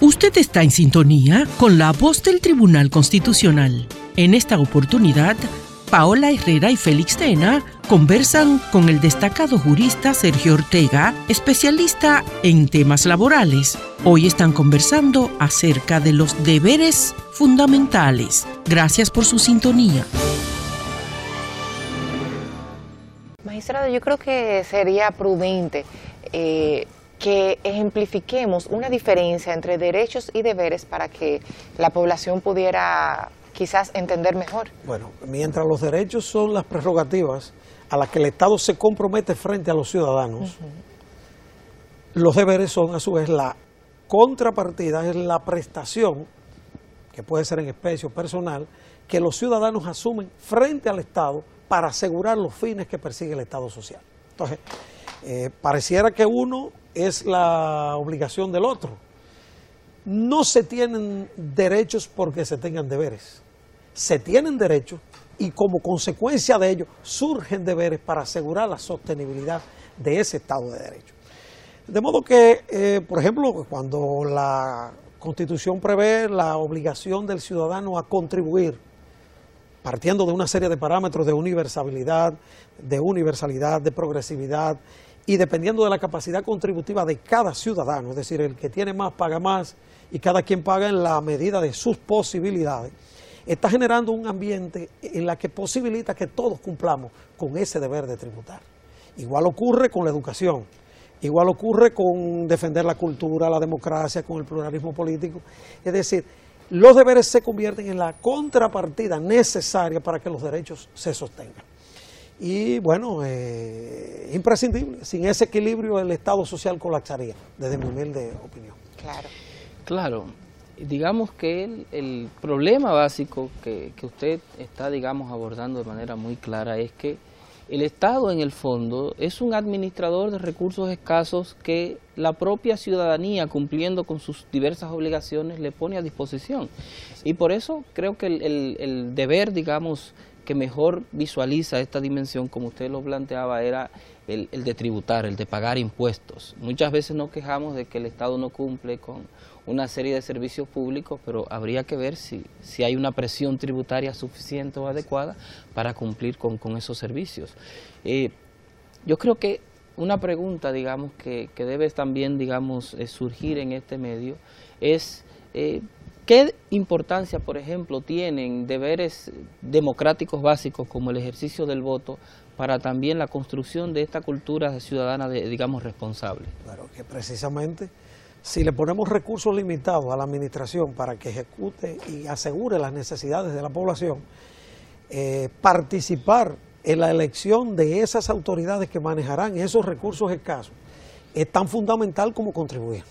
Usted está en sintonía con la voz del Tribunal Constitucional. En esta oportunidad, Paola Herrera y Félix Tena conversan con el destacado jurista Sergio Ortega, especialista en temas laborales. Hoy están conversando acerca de los deberes fundamentales. Gracias por su sintonía. Magistrado, yo creo que sería prudente eh, que ejemplifiquemos una diferencia entre derechos y deberes para que la población pudiera quizás entender mejor. Bueno, mientras los derechos son las prerrogativas a las que el Estado se compromete frente a los ciudadanos, los deberes son a su vez la contrapartida, es la prestación, que puede ser en especie o personal, que los ciudadanos asumen frente al Estado para asegurar los fines que persigue el Estado social. Entonces, eh, pareciera que uno es la obligación del otro. No se tienen derechos porque se tengan deberes. Se tienen derechos y como consecuencia de ello surgen deberes para asegurar la sostenibilidad de ese Estado de Derecho. De modo que, eh, por ejemplo, cuando la Constitución prevé la obligación del ciudadano a contribuir, partiendo de una serie de parámetros de universalidad, de universalidad, de progresividad y dependiendo de la capacidad contributiva de cada ciudadano, es decir, el que tiene más paga más y cada quien paga en la medida de sus posibilidades, está generando un ambiente en la que posibilita que todos cumplamos con ese deber de tributar. Igual ocurre con la educación, igual ocurre con defender la cultura, la democracia, con el pluralismo político. Es decir, los deberes se convierten en la contrapartida necesaria para que los derechos se sostengan. Y bueno, eh, imprescindible. Sin ese equilibrio el Estado social colapsaría, desde mi humilde opinión. Claro. Claro. Digamos que el, el problema básico que, que usted está, digamos, abordando de manera muy clara es que el Estado en el fondo es un administrador de recursos escasos que la propia ciudadanía, cumpliendo con sus diversas obligaciones, le pone a disposición. Y por eso creo que el, el, el deber, digamos, que mejor visualiza esta dimensión, como usted lo planteaba, era el, el, de tributar, el de pagar impuestos. Muchas veces nos quejamos de que el Estado no cumple con una serie de servicios públicos, pero habría que ver si, si hay una presión tributaria suficiente o adecuada para cumplir con, con esos servicios. Eh, yo creo que una pregunta, digamos, que, que debe también, digamos, eh, surgir en este medio es... Eh, ¿Qué importancia, por ejemplo, tienen deberes democráticos básicos como el ejercicio del voto para también la construcción de esta cultura ciudadana, de, digamos, responsable? Claro, que precisamente si le ponemos recursos limitados a la administración para que ejecute y asegure las necesidades de la población, eh, participar en la elección de esas autoridades que manejarán esos recursos escasos es tan fundamental como contribuir.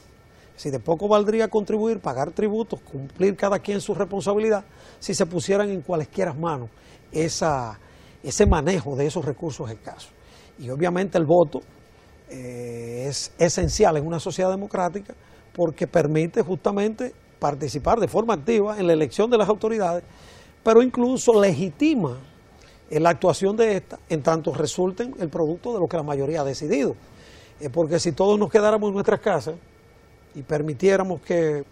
Si de poco valdría contribuir, pagar tributos, cumplir cada quien su responsabilidad, si se pusieran en cualesquiera manos esa, ese manejo de esos recursos escasos. Y obviamente el voto eh, es esencial en una sociedad democrática porque permite justamente participar de forma activa en la elección de las autoridades, pero incluso legitima la actuación de estas en tanto resulten el producto de lo que la mayoría ha decidido. Eh, porque si todos nos quedáramos en nuestras casas, y permitiéramos que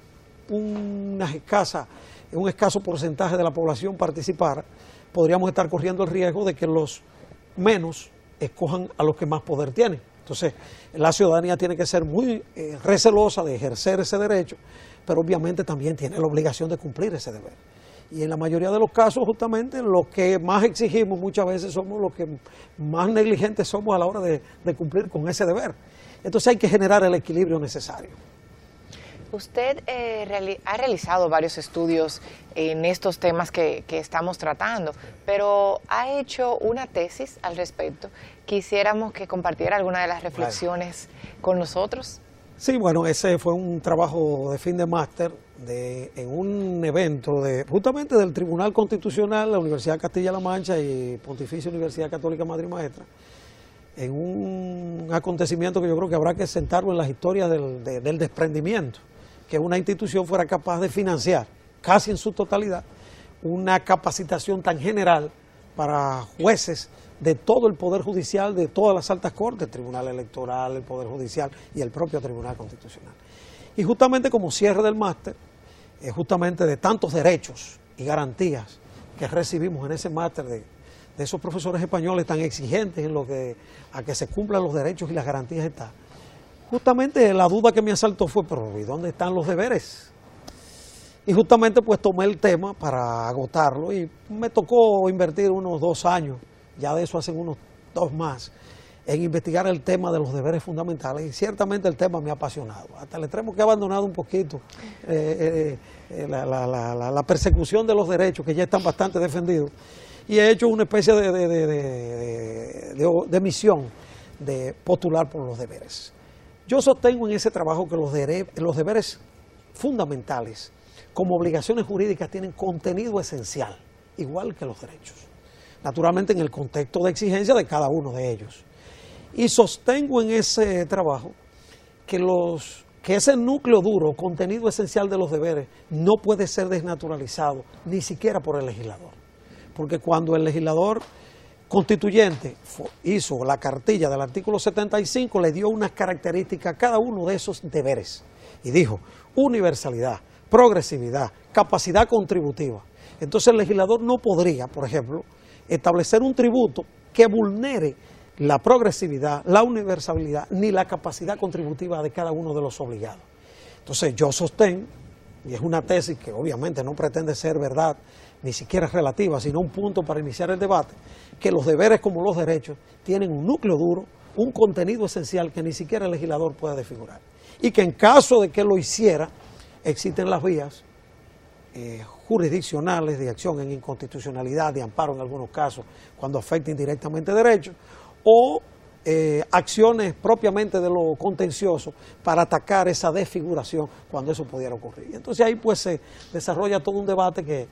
una escasa, un escaso porcentaje de la población participara, podríamos estar corriendo el riesgo de que los menos escojan a los que más poder tienen. Entonces, la ciudadanía tiene que ser muy eh, recelosa de ejercer ese derecho, pero obviamente también tiene la obligación de cumplir ese deber. Y en la mayoría de los casos, justamente, los que más exigimos muchas veces somos los que más negligentes somos a la hora de, de cumplir con ese deber. Entonces hay que generar el equilibrio necesario. Usted eh, reali ha realizado varios estudios en estos temas que, que, estamos tratando, pero ha hecho una tesis al respecto. Quisiéramos que compartiera alguna de las reflexiones claro. con nosotros. Sí, bueno, ese fue un trabajo de fin de máster de, en un evento de justamente del Tribunal Constitucional, la Universidad de Castilla-La Mancha y Pontificia Universidad Católica Madre y Maestra en un acontecimiento que yo creo que habrá que sentarlo en las historias del, de, del desprendimiento que una institución fuera capaz de financiar casi en su totalidad una capacitación tan general para jueces de todo el Poder Judicial, de todas las altas cortes, el Tribunal Electoral, el Poder Judicial y el propio Tribunal Constitucional. Y justamente como cierre del máster, eh, justamente de tantos derechos y garantías que recibimos en ese máster de, de, esos profesores españoles tan exigentes en lo que a que se cumplan los derechos y las garantías está justamente la duda que me asaltó fue, pero ¿y dónde están los deberes? Y justamente pues tomé el tema para agotarlo y me tocó invertir unos dos años, ya de eso hacen unos dos más, en investigar el tema de los deberes fundamentales y ciertamente el tema me ha apasionado, hasta el extremo que he abandonado un poquito eh, eh, la, la, persecución de los derechos que ya están bastante defendidos y he hecho una especie de, de misión de postular por los deberes. Yo sostengo en ese trabajo que los, los deberes fundamentales como obligaciones jurídicas tienen contenido esencial, igual que los derechos. Naturalmente en el contexto de exigencia de cada uno de ellos. Y sostengo en ese trabajo que, los, que ese núcleo duro, contenido esencial de los deberes, no puede ser desnaturalizado, ni siquiera por el legislador. Porque cuando el legislador constituyente hizo la cartilla del artículo 75, le dio unas características a cada uno de esos deberes. Y dijo, universalidad, progresividad, capacidad contributiva. Entonces el legislador no podría, por ejemplo, establecer un tributo que vulnere la progresividad, la universalidad, ni la capacidad contributiva de cada uno de los obligados. Entonces yo sostengo, y es una tesis que obviamente no pretende ser verdad, ni siquiera relativa, sino un punto para iniciar el debate, que los deberes como los derechos tienen un núcleo duro, un contenido esencial que ni siquiera el legislador puede desfigurar. Y que en caso de que lo hiciera, existen las vías eh, jurisdiccionales de acción en inconstitucionalidad, de amparo en algunos casos, cuando afecten directamente derechos, o eh, acciones propiamente de lo contencioso para atacar esa desfiguración cuando eso pudiera ocurrir. Y entonces ahí pues se desarrolla todo un debate que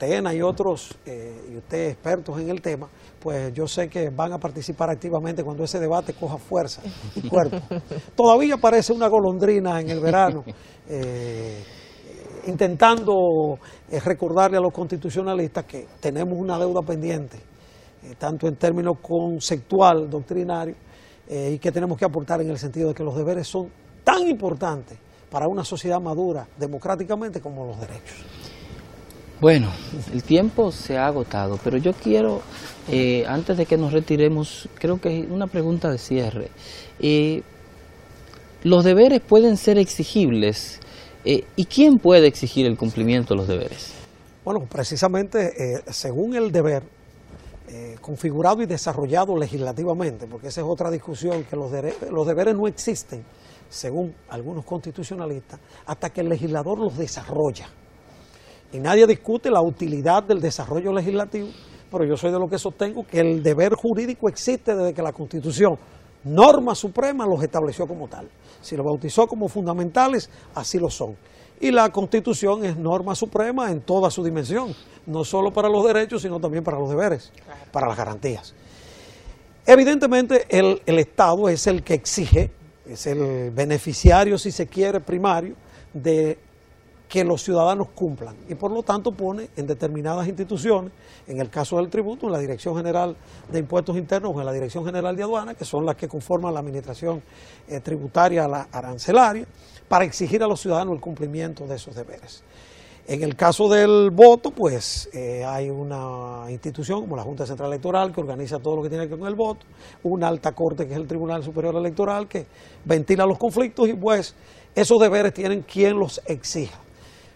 Tena y otros, eh, y ustedes expertos en el tema, pues yo sé que van a participar activamente cuando ese debate coja fuerza y cuerpo. Todavía parece una golondrina en el verano, eh, intentando eh, recordarle a los constitucionalistas que tenemos una deuda pendiente, tanto en términos conceptual, doctrinario, y que tenemos que aportar en el sentido de que los deberes son tan importantes para una sociedad madura democráticamente como los derechos. Bueno, el tiempo se ha agotado, pero yo quiero, eh, antes de que nos retiremos, creo que una pregunta de cierre. Eh, ¿Los deberes pueden ser exigibles? Eh, ¿Y quién puede exigir el cumplimiento de los deberes? Bueno, precisamente según el deber, configurado y desarrollado legislativamente, porque esa es otra discusión, que los, los deberes no existen, según algunos constitucionalistas, hasta que el legislador los desarrolla. Y nadie discute la utilidad del desarrollo legislativo, pero yo soy de lo que sostengo que el deber jurídico existe desde que la Constitución, norma suprema, los estableció como tal. Si lo bautizó como fundamentales, así lo son. Y la Constitución es norma suprema en toda su dimensión, no solo para los derechos, sino también para los deberes, para las garantías. Evidentemente, el, el Estado es el que exige, es el beneficiario, si se quiere, primario, de que los ciudadanos cumplan y por lo tanto pone en determinadas instituciones, en el caso del tributo, en la Dirección General de Impuestos Internos o en la Dirección General de Aduana, que son las que conforman la administración eh, tributaria la arancelaria, para exigir a los ciudadanos el cumplimiento de esos deberes. En el caso del voto, pues eh, hay una institución como la Junta Central Electoral que organiza todo lo que tiene que ver con el voto, una alta corte que es el Tribunal Superior Electoral que ventila los conflictos y pues esos deberes tienen quien los exija.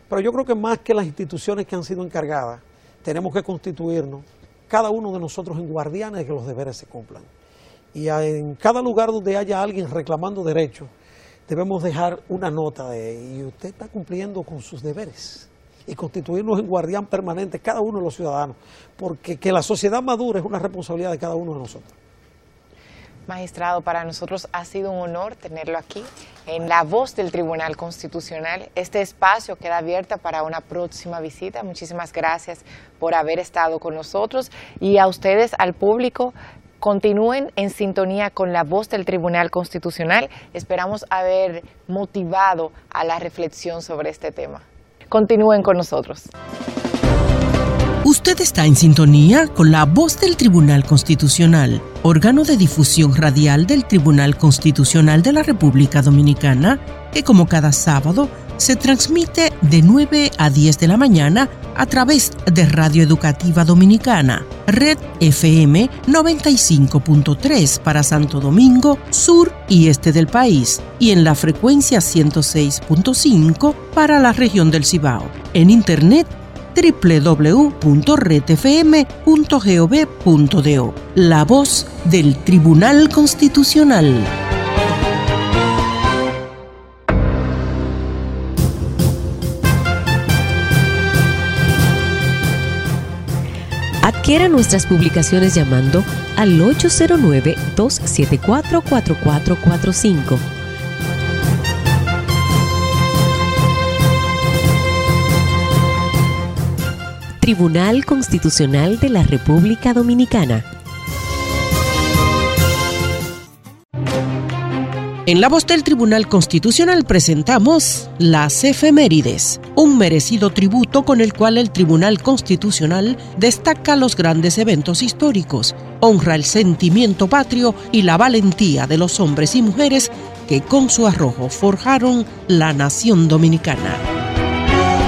Pero yo creo que más que las instituciones que han sido encargadas, tenemos que constituirnos, cada uno de nosotros, en guardianes de que los deberes se cumplan. Y en cada lugar donde haya alguien reclamando derechos, debemos dejar una nota de, y usted está cumpliendo con sus deberes. Y constituirnos en guardián permanente, cada uno de los ciudadanos, porque que la sociedad madure es una responsabilidad de cada uno de nosotros. Magistrado, para nosotros ha sido un honor tenerlo aquí en la voz del Tribunal Constitucional. Este espacio queda abierto para una próxima visita. Muchísimas gracias por haber estado con nosotros y a ustedes, al público, continúen en sintonía con la voz del Tribunal Constitucional. Esperamos haber motivado a la reflexión sobre este tema. Continúen con nosotros. Usted está en sintonía con la voz del Tribunal Constitucional, órgano de difusión radial del Tribunal Constitucional de la República Dominicana, que como cada sábado se transmite de 9 a 10 de la mañana a través de Radio Educativa Dominicana, Red FM 95.3 para Santo Domingo, sur y este del país, y en la frecuencia 106.5 para la región del Cibao. En Internet www.redfm.gov.do. La voz del Tribunal Constitucional. Adquiera nuestras publicaciones llamando al 809-274-4445. Tribunal Constitucional de la República Dominicana. En la voz del Tribunal Constitucional presentamos las efemérides, un merecido tributo con el cual el Tribunal Constitucional destaca los grandes eventos históricos, honra el sentimiento patrio y la valentía de los hombres y mujeres que con su arrojo forjaron la nación dominicana.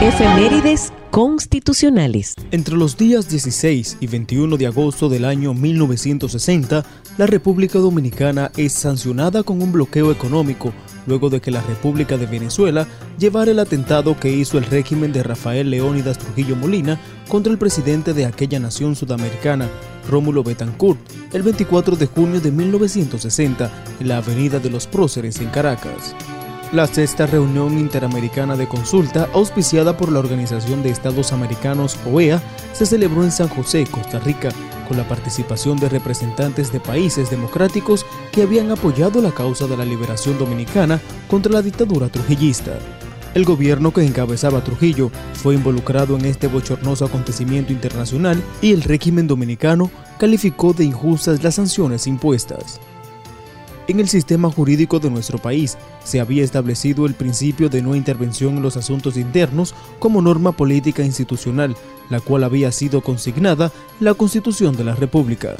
Efemérides constitucionales. Entre los días 16 y 21 de agosto del año 1960, la República Dominicana es sancionada con un bloqueo económico luego de que la República de Venezuela llevara el atentado que hizo el régimen de Rafael Leónidas Trujillo Molina contra el presidente de aquella nación sudamericana, Rómulo Betancourt, el 24 de junio de 1960 en la Avenida de los Próceres en Caracas. La sexta reunión interamericana de consulta, auspiciada por la Organización de Estados Americanos OEA, se celebró en San José, Costa Rica, con la participación de representantes de países democráticos que habían apoyado la causa de la liberación dominicana contra la dictadura trujillista. El gobierno que encabezaba Trujillo fue involucrado en este bochornoso acontecimiento internacional y el régimen dominicano calificó de injustas las sanciones impuestas. En el sistema jurídico de nuestro país se había establecido el principio de no intervención en los asuntos internos como norma política institucional, la cual había sido consignada la Constitución de la República.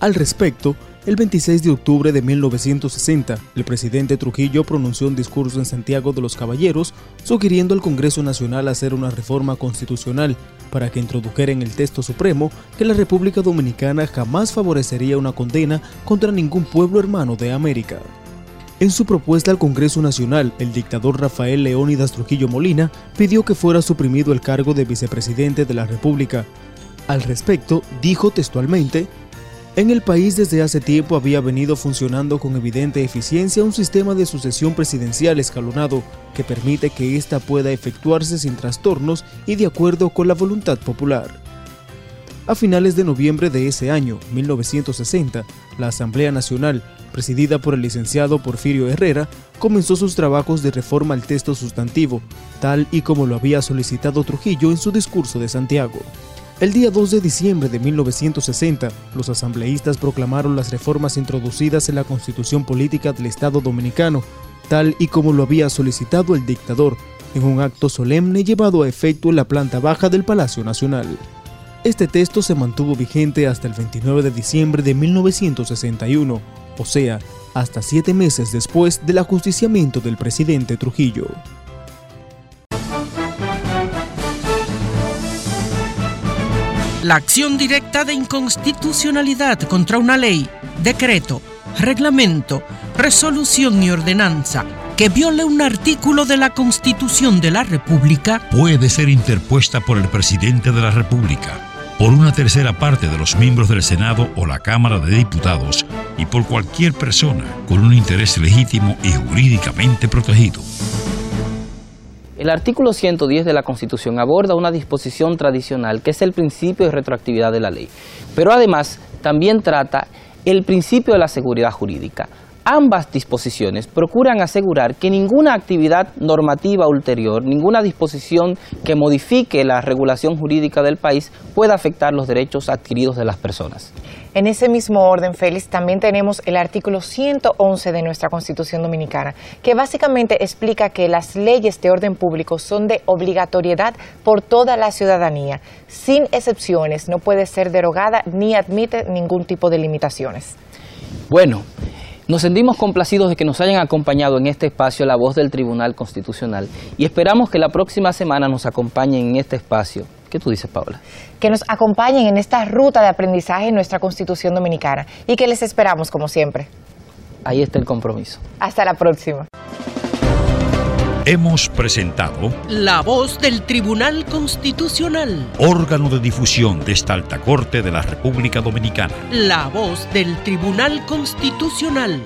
Al respecto, el 26 de octubre de 1960, el presidente Trujillo pronunció un discurso en Santiago de los Caballeros sugiriendo al Congreso Nacional hacer una reforma constitucional para que introdujera en el texto supremo que la República Dominicana jamás favorecería una condena contra ningún pueblo hermano de América. En su propuesta al Congreso Nacional, el dictador Rafael Leónidas Trujillo Molina pidió que fuera suprimido el cargo de vicepresidente de la República. Al respecto, dijo textualmente, en el país desde hace tiempo había venido funcionando con evidente eficiencia un sistema de sucesión presidencial escalonado que permite que ésta pueda efectuarse sin trastornos y de acuerdo con la voluntad popular. A finales de noviembre de ese año, 1960, la Asamblea Nacional, presidida por el licenciado Porfirio Herrera, comenzó sus trabajos de reforma al texto sustantivo, tal y como lo había solicitado Trujillo en su discurso de Santiago. El día 2 de diciembre de 1960, los asambleístas proclamaron las reformas introducidas en la Constitución Política del Estado Dominicano, tal y como lo había solicitado el dictador, en un acto solemne llevado a efecto en la planta baja del Palacio Nacional. Este texto se mantuvo vigente hasta el 29 de diciembre de 1961, o sea, hasta siete meses después del ajusticiamiento del presidente Trujillo. La acción directa de inconstitucionalidad contra una ley, decreto, reglamento, resolución y ordenanza que viole un artículo de la Constitución de la República puede ser interpuesta por el presidente de la República, por una tercera parte de los miembros del Senado o la Cámara de Diputados y por cualquier persona con un interés legítimo y jurídicamente protegido. El artículo 110 de la Constitución aborda una disposición tradicional que es el principio de retroactividad de la ley, pero además también trata el principio de la seguridad jurídica. Ambas disposiciones procuran asegurar que ninguna actividad normativa ulterior, ninguna disposición que modifique la regulación jurídica del país pueda afectar los derechos adquiridos de las personas. En ese mismo orden, Félix, también tenemos el artículo 111 de nuestra Constitución Dominicana, que básicamente explica que las leyes de orden público son de obligatoriedad por toda la ciudadanía, sin excepciones, no puede ser derogada ni admite ningún tipo de limitaciones. Bueno, nos sentimos complacidos de que nos hayan acompañado en este espacio la voz del Tribunal Constitucional y esperamos que la próxima semana nos acompañen en este espacio. ¿Qué tú dices, Paula? Que nos acompañen en esta ruta de aprendizaje en nuestra Constitución Dominicana y que les esperamos, como siempre. Ahí está el compromiso. Hasta la próxima. Hemos presentado La voz del Tribunal Constitucional, órgano de difusión de esta alta corte de la República Dominicana. La voz del Tribunal Constitucional.